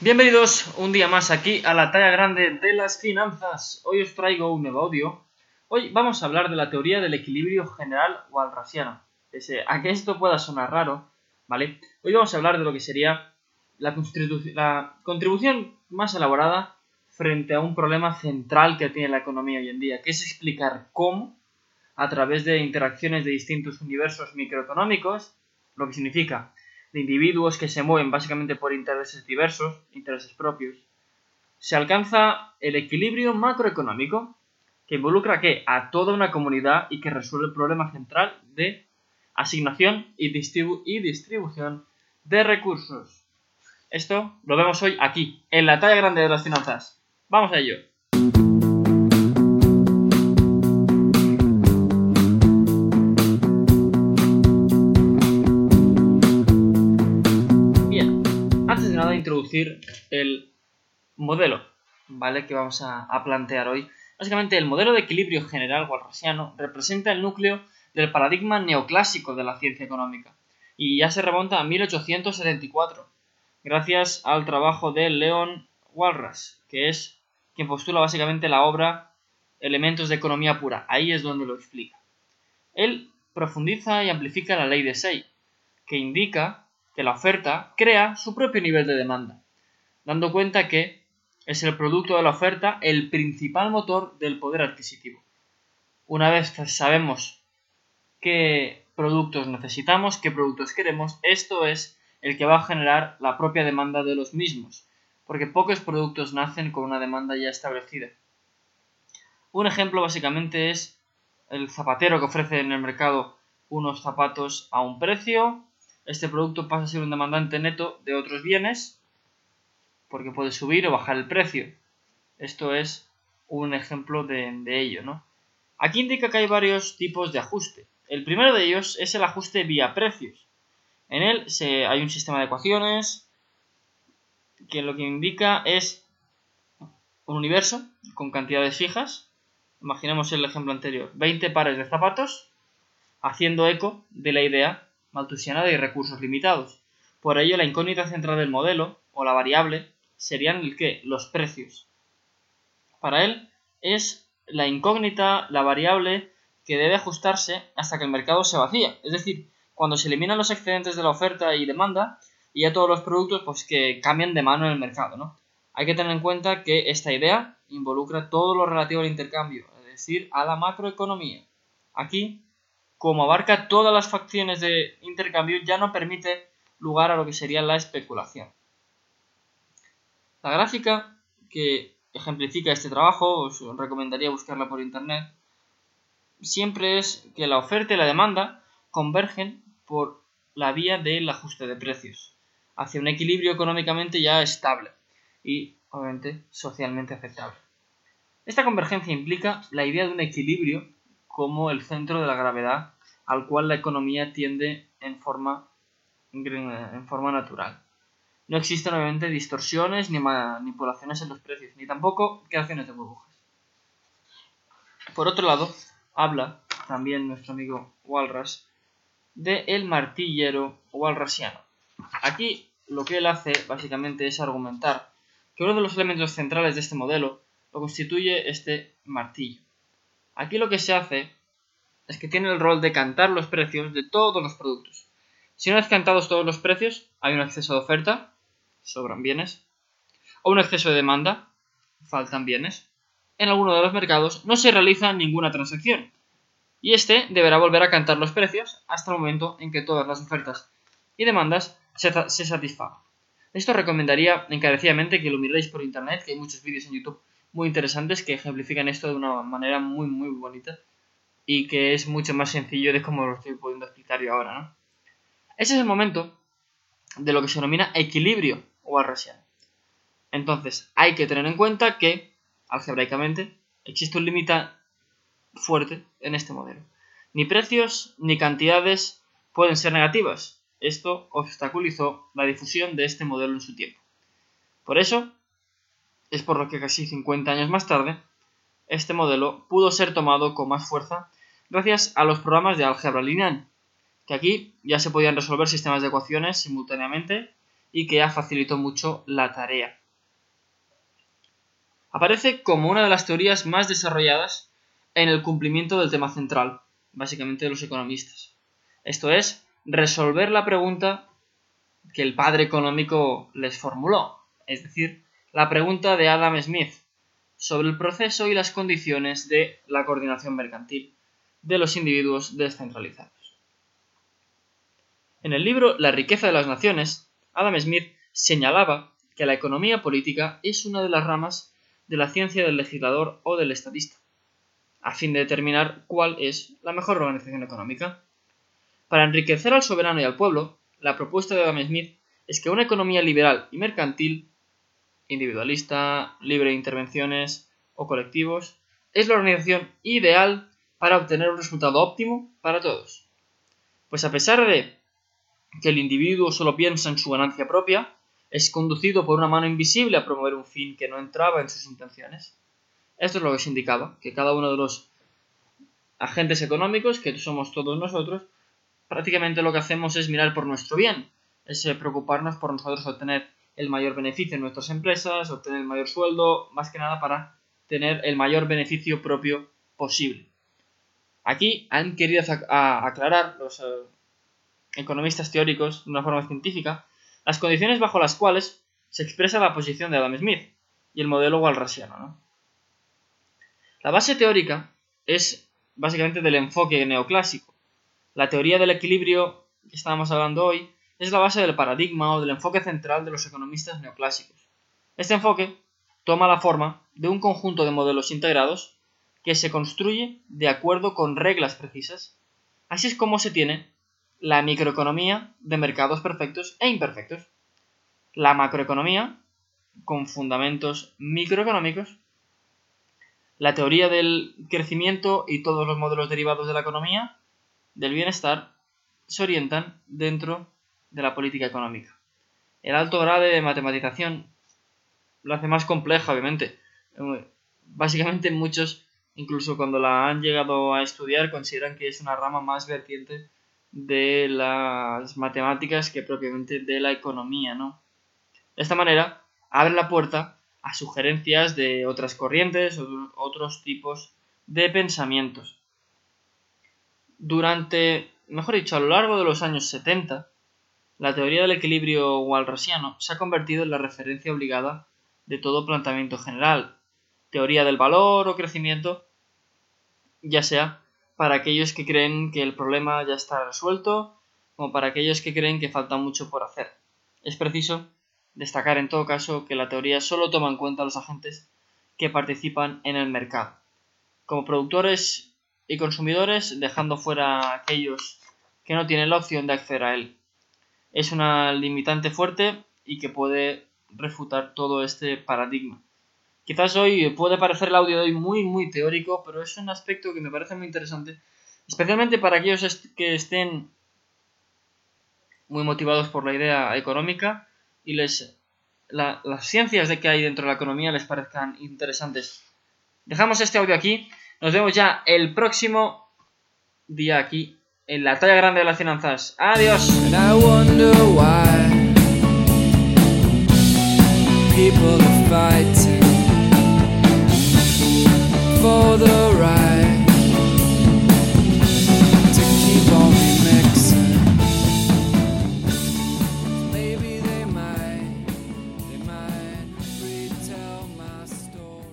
Bienvenidos un día más aquí a la talla grande de las finanzas. Hoy os traigo un nuevo audio. Hoy vamos a hablar de la teoría del equilibrio general walrasiano. Pese a que esto pueda sonar raro, ¿vale? Hoy vamos a hablar de lo que sería la, la contribución más elaborada frente a un problema central que tiene la economía hoy en día, que es explicar cómo, a través de interacciones de distintos universos microeconómicos, lo que significa de individuos que se mueven básicamente por intereses diversos, intereses propios, se alcanza el equilibrio macroeconómico que involucra que a toda una comunidad y que resuelve el problema central de asignación y, y distribución de recursos. Esto lo vemos hoy aquí, en la talla grande de las finanzas. Vamos a ello. El modelo, ¿vale? Que vamos a, plantear hoy. Básicamente, el modelo de equilibrio general walrasiano representa el núcleo del paradigma neoclásico de la ciencia económica y ya se remonta a 1874, gracias al trabajo de Leon Walras, que es quien postula básicamente la obra Elementos de Economía Pura. Ahí es donde lo explica. Él profundiza y amplifica la ley de Say, que indica que la oferta crea su propio nivel de demanda, dando cuenta que es el producto de la oferta el principal motor del poder adquisitivo. Una vez sabemos qué productos necesitamos, qué productos queremos, esto es el que va a generar la propia demanda de los mismos, porque pocos productos nacen con una demanda ya establecida. Un ejemplo básicamente es el zapatero que ofrece en el mercado unos zapatos a un precio este producto pasa a ser un demandante neto de otros bienes porque puede subir o bajar el precio. Esto es un ejemplo de, ello, ¿no? Aquí indica que hay varios tipos de ajuste. El primero de ellos es el ajuste vía precios. En él se, hay un sistema de ecuaciones que lo que indica es un universo con cantidades fijas. Imaginemos el ejemplo anterior, 20 pares de zapatos, haciendo eco de la idea maltusiana y recursos limitados. Por ello, la incógnita central del modelo, o la variable, serían el que los precios. Para él es la incógnita, la variable que debe ajustarse hasta que el mercado se vacía. Es decir, cuando se eliminan los excedentes de la oferta y demanda y ya todos los productos pues que cambian de mano en el mercado, ¿no? Hay que tener en cuenta que esta idea involucra todo lo relativo al intercambio, es decir, a la macroeconomía. Aquí como abarca todas las facciones de intercambio, ya no permite lugar a lo que sería la especulación. La gráfica que ejemplifica este trabajo, os recomendaría buscarla por internet, siempre es que la oferta y la demanda convergen por la vía del ajuste de precios, hacia un equilibrio económicamente ya estable y, obviamente, socialmente aceptable. Esta convergencia implica la idea de un equilibrio como el centro de la gravedad al cual la economía tiende en forma, en forma natural. No existen obviamente distorsiones ni manipulaciones en los precios, ni tampoco creaciones de burbujas. Por otro lado, habla también nuestro amigo Walras de el martillero walrasiano. Aquí lo que él hace básicamente es argumentar que uno de los elementos centrales de este modelo lo constituye este martillo. Aquí lo que se hace es que tiene el rol de cantar los precios de todos los productos. Si una vez cantados todos los precios, hay un exceso de oferta, sobran bienes, o un exceso de demanda, faltan bienes. En alguno de los mercados no se realiza ninguna transacción, y este deberá volver a cantar los precios hasta el momento en que todas las ofertas y demandas se, se satisfagan. Esto recomendaría encarecidamente que lo miréis por internet, que hay muchos vídeos en YouTube muy interesantes que ejemplifican esto de una manera muy muy bonita y que es mucho más sencillo de como lo estoy pudiendo explicar yo ahora, ¿no? Ese es el momento de lo que se denomina equilibrio o walrasiano. Entonces, hay que tener en cuenta que, algebraicamente, existe un límite fuerte en este modelo. Ni precios ni cantidades pueden ser negativas. Esto obstaculizó la difusión de este modelo en su tiempo. Por eso, es por lo que casi 50 años más tarde, este modelo pudo ser tomado con más fuerza gracias a los programas de álgebra lineal, que aquí ya se podían resolver sistemas de ecuaciones simultáneamente y que ha facilitado mucho la tarea. Aparece como una de las teorías más desarrolladas en el cumplimiento del tema central, básicamente de los economistas. Esto es, resolver la pregunta que el padre económico les formuló, es decir, la pregunta de Adam Smith sobre el proceso y las condiciones de la coordinación mercantil de los individuos descentralizados. En el libro La riqueza de las naciones, Adam Smith señalaba que la economía política es una de las ramas de la ciencia del legislador o del estadista, a fin de determinar cuál es la mejor organización económica. Para enriquecer al soberano y al pueblo, la propuesta de Adam Smith es que una economía liberal y mercantil, individualista, libre de intervenciones o colectivos, es la organización ideal para obtener un resultado óptimo para todos. Pues a pesar de que el individuo solo piensa en su ganancia propia, es conducido por una mano invisible a promover un fin que no entraba en sus intenciones. Esto es lo que se indicaba, que cada uno de los agentes económicos, que somos todos nosotros, prácticamente lo que hacemos es mirar por nuestro bien, es eh, preocuparnos por nosotros obtener el mayor beneficio en nuestras empresas, obtener el mayor sueldo, más que nada para tener el mayor beneficio propio posible. Aquí han querido aclarar los eh, economistas teóricos de una forma científica las condiciones bajo las cuales se expresa la posición de Adam Smith y el modelo walrasiano. La base teórica es básicamente del enfoque neoclásico. La teoría del equilibrio que estábamos hablando hoy es la base del paradigma o del enfoque central de los economistas neoclásicos. Este enfoque toma la forma de un conjunto de modelos integrados que se construye de acuerdo con reglas precisas. Así es como se tiene la microeconomía de mercados perfectos e imperfectos, la macroeconomía con fundamentos microeconómicos, la teoría del crecimiento y todos los modelos derivados de la economía, del bienestar, se orientan dentro de la política económica. El alto grado de matematización lo hace más compleja, obviamente. Básicamente muchos, incluso cuando la han llegado a estudiar, consideran que es una rama más vertiente de las matemáticas que propiamente de la economía, ¿no? De esta manera, abre la puerta a sugerencias de otras corrientes o otros tipos de pensamientos. Durante, mejor dicho, a lo largo de los años 70, la teoría del equilibrio walrasiano se ha convertido en la referencia obligada de todo planteamiento general, teoría del valor o crecimiento, ya sea para aquellos que creen que el problema ya está resuelto, como para aquellos que creen que falta mucho por hacer. Es preciso destacar en todo caso que la teoría solo toma en cuenta a los agentes que participan en el mercado, como productores y consumidores, dejando fuera a aquellos que no tienen la opción de acceder a él. Es una limitante fuerte y que puede refutar todo este paradigma. Quizás hoy puede parecer el audio de hoy muy, muy teórico, pero es un aspecto que me parece muy interesante, especialmente para aquellos que estén muy motivados por la idea económica y les las ciencias de que hay dentro de la economía les parezcan interesantes. Dejamos este audio aquí. Nos vemos ya el próximo día aquí en la talla grande de las finanzas. Adiós.